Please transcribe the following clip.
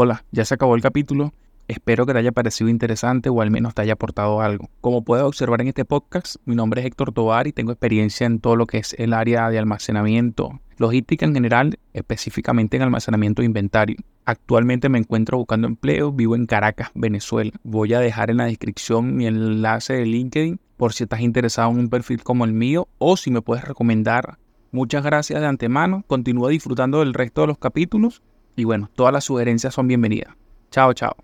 Hola, ya se acabó el capítulo. Espero que te haya parecido interesante o al menos te haya aportado algo. Como puedes observar en este podcast, mi nombre es Héctor Tovar y tengo experiencia en todo lo que es el área de almacenamiento, logística en general, específicamente en almacenamiento de inventario. Actualmente me encuentro buscando empleo, vivo en Caracas, Venezuela. Voy a dejar en la descripción mi enlace de LinkedIn por si estás interesado en un perfil como el mío o si me puedes recomendar. Muchas gracias de antemano, continúa disfrutando del resto de los capítulos y bueno, todas las sugerencias son bienvenidas. Chao, chao.